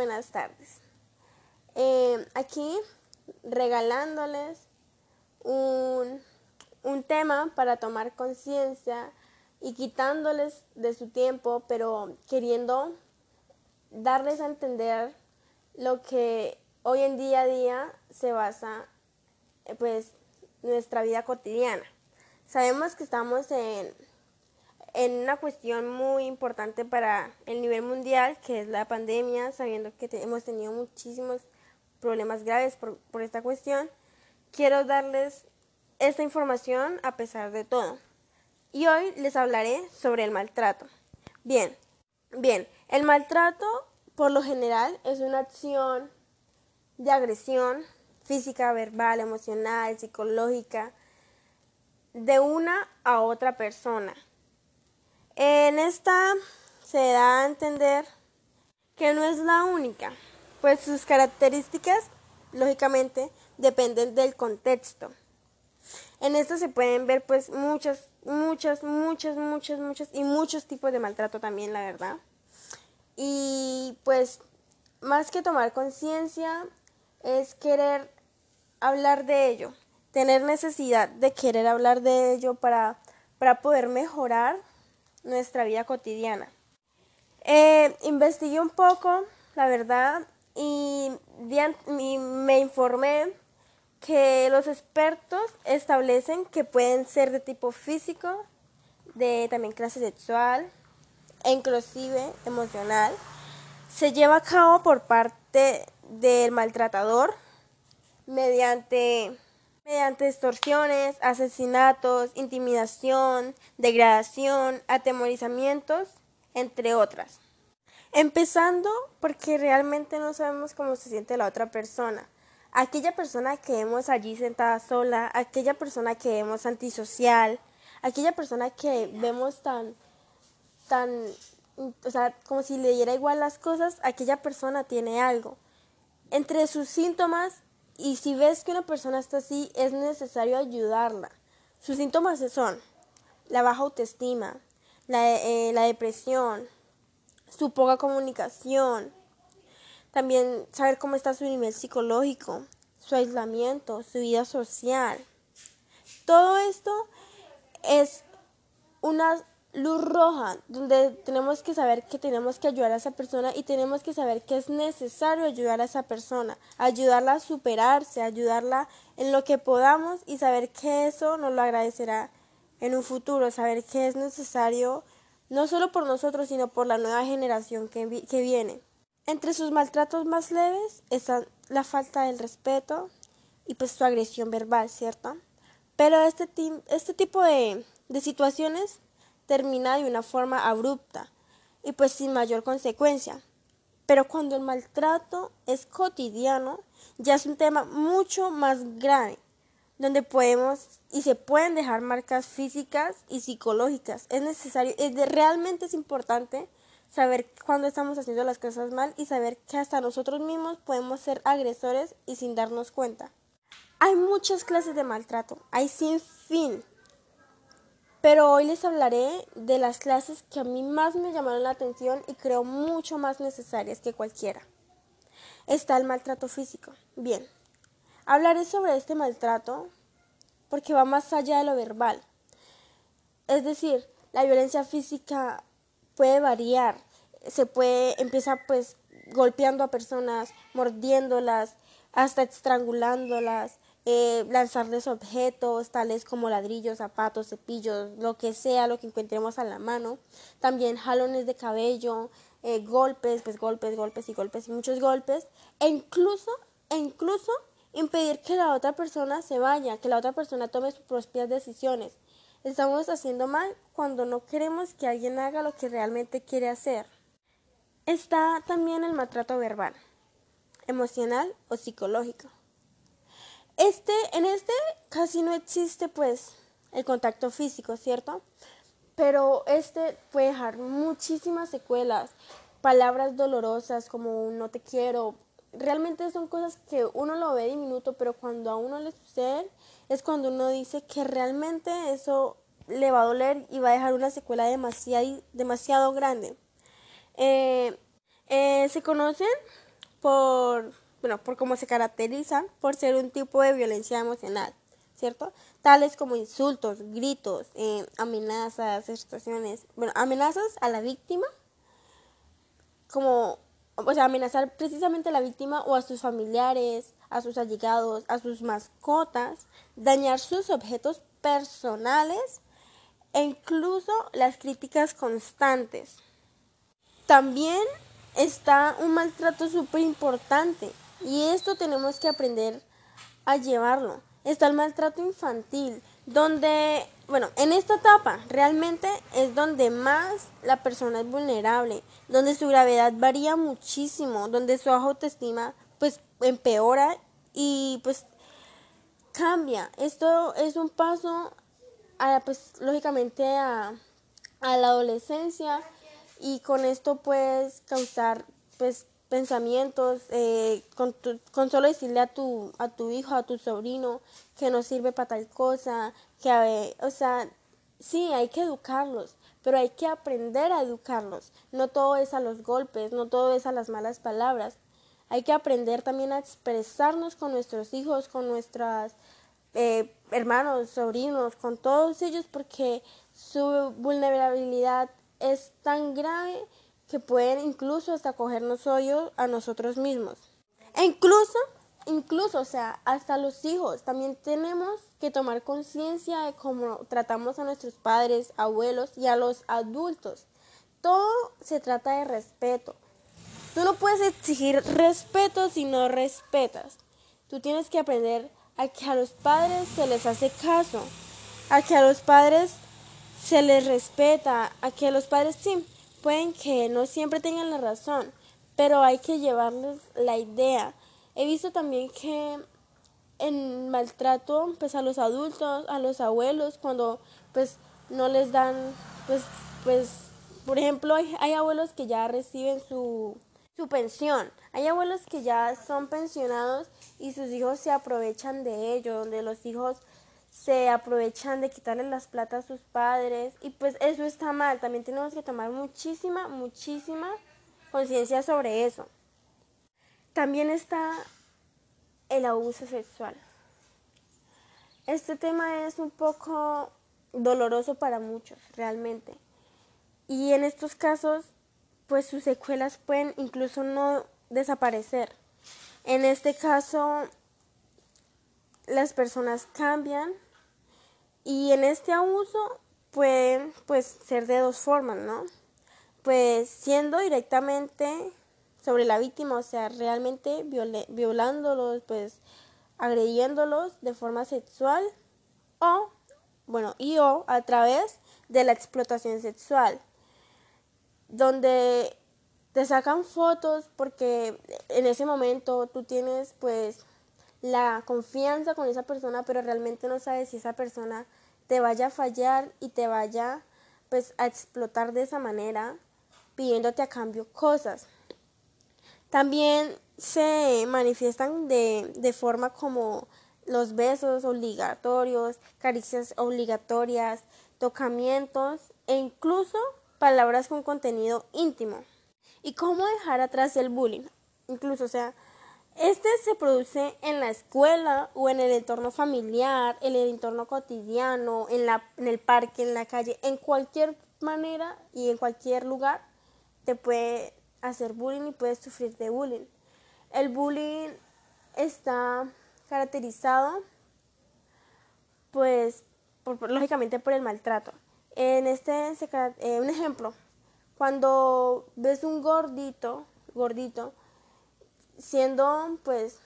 buenas tardes. Eh, aquí regalándoles un, un tema para tomar conciencia y quitándoles de su tiempo, pero queriendo darles a entender lo que hoy en día a día se basa pues nuestra vida cotidiana. Sabemos que estamos en, en una cuestión muy importante para el nivel mundial, que es la pandemia, sabiendo que hemos tenido muchísimos problemas graves por, por esta cuestión. Quiero darles esta información a pesar de todo. Y hoy les hablaré sobre el maltrato. Bien, bien, el maltrato por lo general es una acción de agresión física, verbal, emocional, psicológica, de una a otra persona. En esta se da a entender que no es la única, pues sus características, lógicamente, dependen del contexto. En esto se pueden ver pues muchas, muchas, muchas, muchas, muchas y muchos tipos de maltrato también, la verdad. Y pues más que tomar conciencia es querer hablar de ello, tener necesidad de querer hablar de ello para, para poder mejorar nuestra vida cotidiana. Eh, investigué un poco, la verdad, y, y me informé que los expertos establecen que pueden ser de tipo físico, de también clase sexual e inclusive emocional. Se lleva a cabo por parte del maltratador mediante mediante extorsiones, asesinatos, intimidación, degradación, atemorizamientos, entre otras. Empezando porque realmente no sabemos cómo se siente la otra persona. Aquella persona que vemos allí sentada sola, aquella persona que vemos antisocial, aquella persona que vemos tan, tan, o sea, como si le diera igual las cosas, aquella persona tiene algo. Entre sus síntomas y si ves que una persona está así, es necesario ayudarla. Sus síntomas son la baja autoestima, la, eh, la depresión, su poca comunicación, también saber cómo está su nivel psicológico, su aislamiento, su vida social. Todo esto es una luz roja, donde tenemos que saber que tenemos que ayudar a esa persona y tenemos que saber que es necesario ayudar a esa persona, ayudarla a superarse, ayudarla en lo que podamos y saber que eso nos lo agradecerá en un futuro, saber que es necesario no solo por nosotros, sino por la nueva generación que, viene. Entre sus maltratos más leves está la falta del respeto y pues su agresión verbal, ¿cierto? Pero este, este tipo de situaciones termina de una forma abrupta y pues sin mayor consecuencia. Pero cuando el maltrato es cotidiano, ya es un tema mucho más grave, donde podemos y se pueden dejar marcas físicas y psicológicas. Es necesario, es realmente es importante saber cuando estamos haciendo las cosas mal y saber que hasta nosotros mismos podemos ser agresores y sin darnos cuenta. Hay muchas clases de maltrato, hay sin fin. Pero hoy les hablaré de las clases que a mí más me llamaron la atención y creo mucho más necesarias que cualquiera. Está el maltrato físico. Bien, hablaré sobre este maltrato porque va más allá de lo verbal. Es decir, la violencia física puede variar, se puede, empieza pues golpeando a personas, mordiéndolas, hasta estrangulándolas, eh, lanzarles objetos tales como ladrillos, zapatos, cepillos, lo que sea, lo que encontremos a la mano. También jalones de cabello, eh, golpes, pues golpes, golpes y golpes y muchos golpes. E incluso, e incluso impedir que la otra persona se vaya, que la otra persona tome sus propias decisiones. Estamos haciendo mal cuando no queremos que alguien haga lo que realmente quiere hacer. Está también el maltrato verbal, emocional o psicológico. Este, en este casi no existe pues el contacto físico, ¿cierto? Pero este puede dejar muchísimas secuelas, palabras dolorosas como no te quiero. Realmente son cosas que uno lo ve diminuto, pero cuando a uno le sucede es cuando uno dice que realmente eso le va a doler y va a dejar una secuela demasiado, grande. Eh, eh, se conocen por, bueno, por cómo se caracterizan por ser un tipo de violencia emocional, ¿cierto? Tales como insultos, gritos, eh, amenazas, situaciones, bueno, amenazas a la víctima, como, o sea, amenazar precisamente a la víctima o a sus familiares, a sus allegados, a sus mascotas, dañar sus objetos personales e incluso las críticas constantes. También está un maltrato súper importante y esto tenemos que aprender a llevarlo. Está el maltrato infantil, donde, bueno, en esta etapa realmente es donde más la persona es vulnerable, donde su gravedad varía muchísimo, donde su autoestima pues empeora y pues cambia. Esto es un paso a, pues lógicamente a, a la adolescencia y con esto puedes causar pues pensamientos eh, con, con, solo decirle a tu a tu hijo a tu sobrino que no sirve para tal cosa que o sea sí hay que educarlos pero hay que aprender a educarlos. No todo es a los golpes no todo es a las malas palabras. Hay que aprender también a expresarnos con nuestros hijos con nuestras eh, hermanos sobrinos con todos ellos porque su vulnerabilidad es tan grave que pueden incluso hasta cogernos hoyos a nosotros mismos. E incluso, incluso, o sea, hasta los hijos, también tenemos que tomar conciencia de cómo tratamos a nuestros padres, abuelos y a los adultos. Todo se trata de respeto. Tú no puedes exigir respeto si no respetas. Tú tienes que aprender a que a los padres se les hace caso, a que a los padres se les respeta, a que los padres sí, pueden que no siempre tengan la razón, pero hay que llevarles la idea. He visto también que en maltrato pues a los adultos, a los abuelos cuando pues no les dan pues pues por ejemplo hay, abuelos que ya reciben su su pensión. Hay abuelos que ya son pensionados y sus hijos se aprovechan de ello, donde los hijos se aprovechan de quitarle las plata a sus padres y pues eso está mal. También tenemos que tomar muchísima, muchísima conciencia sobre eso. También está el abuso sexual. Este tema es un poco doloroso para muchos, realmente. Y en estos casos, pues sus secuelas pueden incluso no desaparecer. En este caso, las personas cambian y en este abuso pueden pues ser de dos formas, ¿no? Pues siendo directamente sobre la víctima, o sea, realmente violándolos, pues agrediéndolos de forma sexual o, bueno, y o a través de la explotación sexual, donde te sacan fotos porque en ese momento tú tienes pues la confianza con esa persona, pero realmente no sabes si esa persona te vaya a fallar y te vaya pues a explotar de esa manera, pidiéndote a cambio cosas. También se manifiestan de, de forma como los besos obligatorios, caricias obligatorias, tocamientos e incluso palabras con contenido íntimo. ¿Y cómo dejar atrás el bullying? Incluso, o sea, este se produce en la escuela o en el entorno familiar, en el entorno cotidiano, en, la, el parque, en la calle, en cualquier manera y en cualquier lugar te puede hacer bullying y puedes sufrir de bullying. El bullying está caracterizado pues lógicamente por el maltrato. En este eh, un ejemplo, cuando ves un gordito, gordito siendo pues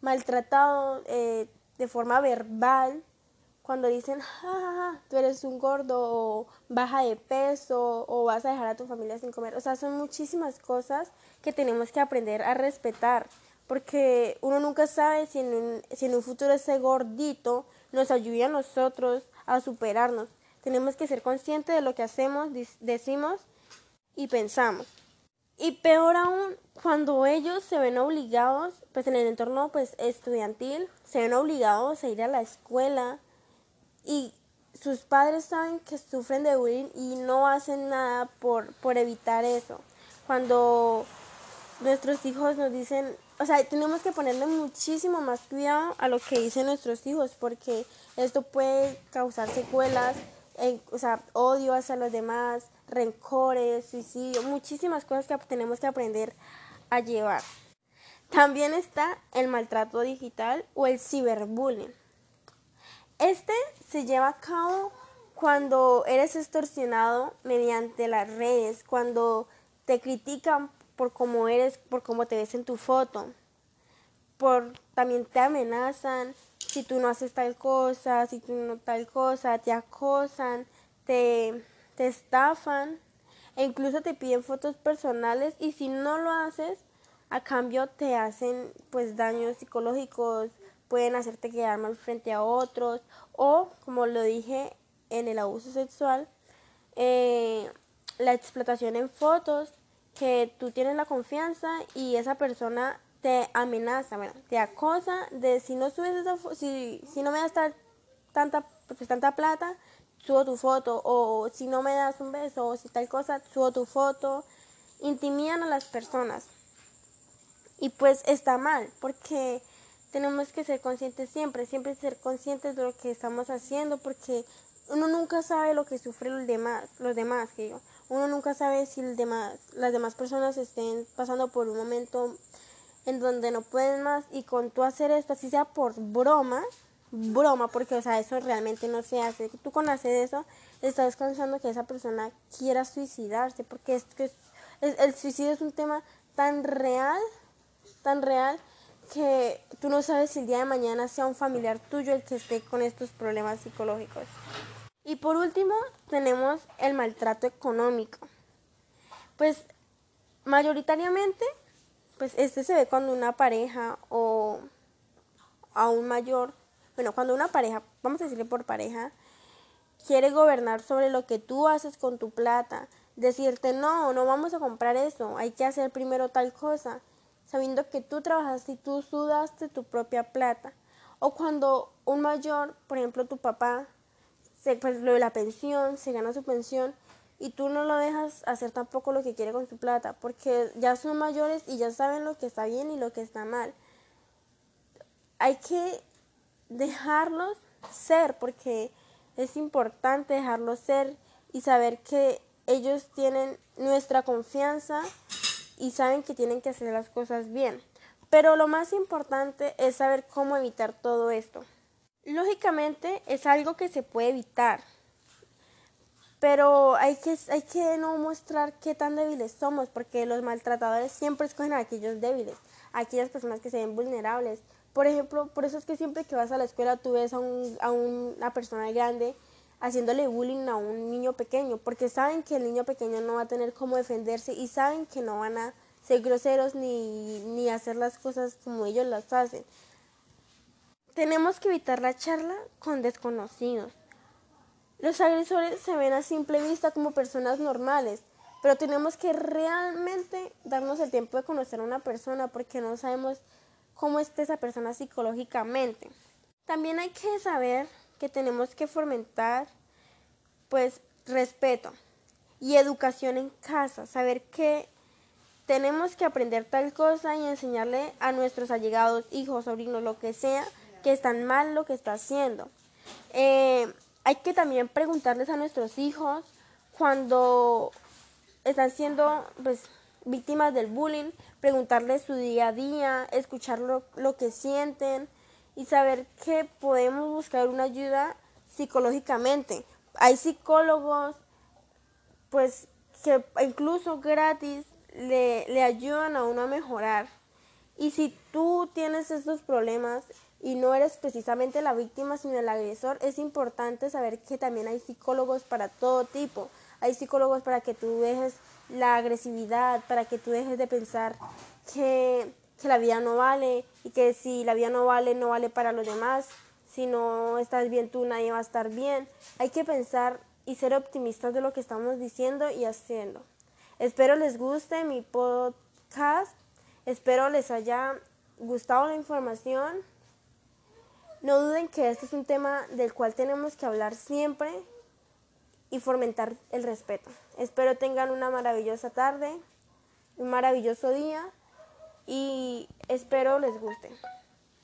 maltratado eh, de forma verbal cuando dicen, ja, tú eres un gordo o baja de peso o vas a dejar a tu familia sin comer. O sea, son muchísimas cosas que tenemos que aprender a respetar porque uno nunca sabe si en un, un futuro ese gordito nos ayude a nosotros a superarnos. Tenemos que ser conscientes de lo que hacemos, decimos y pensamos. Y peor aún, cuando ellos se ven obligados, pues en el entorno pues estudiantil, se ven obligados a ir a la escuela y sus padres saben que sufren de bullying y no hacen nada por, por evitar eso. Cuando nuestros hijos nos dicen, o sea, tenemos que ponerle muchísimo más cuidado a lo que dicen nuestros hijos porque esto puede causar secuelas, o sea, odio hacia los demás, rencores, suicidio, muchísimas cosas que tenemos que aprender a llevar. También está el maltrato digital o el ciberbullying. Este se lleva a cabo cuando eres extorsionado mediante las redes, cuando te critican por cómo eres, por cómo te ves en tu foto, por también te amenazan si tú no haces tal cosa, si tú no tal cosa, te acosan, te, te estafan e incluso te piden fotos personales y si no lo haces, a cambio te hacen pues daños psicológicos, pueden hacerte quedar mal frente a otros o como lo dije en el abuso sexual, eh, la explotación en fotos, que tú tienes la confianza y esa persona te amenaza, bueno, te acosa de si no subes esa si, si no me das tanta, pues, tanta plata, subo tu foto, o si no me das un beso, o si tal cosa, subo tu foto, intimidan a las personas. Y pues está mal, porque tenemos que ser conscientes siempre, siempre ser conscientes de lo que estamos haciendo, porque uno nunca sabe lo que sufren los demás, los demás, que yo. Uno nunca sabe si demás, las demás personas estén pasando por un momento en donde no pueden más y con tú hacer esto, así sea por broma, broma, porque o sea, eso realmente no se hace. Tú con eso, estás causando que esa persona quiera suicidarse, porque es que el suicidio es un tema tan real, tan real, que tú no sabes si el día de mañana sea un familiar tuyo el que esté con estos problemas psicológicos. Y por último, tenemos el maltrato económico. Pues mayoritariamente, pues este se ve cuando una pareja o aún mayor, bueno, cuando una pareja, vamos a decirle por pareja, quiere gobernar sobre lo que tú haces con tu plata, decirte, no, no vamos a comprar eso, hay que hacer primero tal cosa, sabiendo que tú trabajaste y tú sudaste tu propia plata. O cuando un mayor, por ejemplo tu papá, se, pues lo de la pensión, se gana su pensión y tú no lo dejas hacer tampoco lo que quiere con su plata, porque ya son mayores y ya saben lo que está bien y lo que está mal. Hay que dejarlos ser, porque es importante dejarlos ser y saber que ellos tienen nuestra confianza y saben que tienen que hacer las cosas bien. Pero lo más importante es saber cómo evitar todo esto. Lógicamente es algo que se puede evitar, pero hay que, hay que no mostrar qué tan débiles somos, porque los maltratadores siempre escogen a aquellos débiles, a aquellas personas que se ven vulnerables. Por ejemplo, por eso es que siempre que vas a la escuela tú ves a, un, a una persona grande haciéndole bullying a un niño pequeño, porque saben que el niño pequeño no va a tener cómo defenderse y saben que no van a ser groseros ni, ni hacer las cosas como ellos las hacen. Tenemos que evitar la charla con desconocidos. Los agresores se ven a simple vista como personas normales, pero tenemos que realmente darnos el tiempo de conocer a una persona porque no sabemos cómo está esa persona psicológicamente. También hay que saber que tenemos que fomentar pues respeto y educación en casa, saber que tenemos que aprender tal cosa y enseñarle a nuestros allegados, hijos, sobrinos, lo que sea, que están mal lo que está haciendo. Eh, hay que también preguntarles a nuestros hijos cuando están siendo pues, víctimas del bullying, preguntarles su día a día, escuchar lo, lo que sienten y saber que podemos buscar una ayuda psicológicamente. Hay psicólogos pues que incluso gratis le, le ayudan a uno a mejorar. Y si tú tienes estos problemas, y no eres precisamente la víctima sino el agresor, es importante saber que también hay psicólogos para todo tipo. Hay psicólogos para que tú dejes la agresividad, para que tú dejes de pensar que, que la vida no vale y que si la vida no vale, no vale para los demás. Si no estás bien tú, nadie va a estar bien. Hay que pensar y ser optimistas de lo que estamos diciendo y haciendo. Espero les guste mi podcast. Espero les haya gustado la información. No duden que este es un tema del cual tenemos que hablar siempre y fomentar el respeto. Espero tengan una maravillosa tarde, un maravilloso día y espero les guste.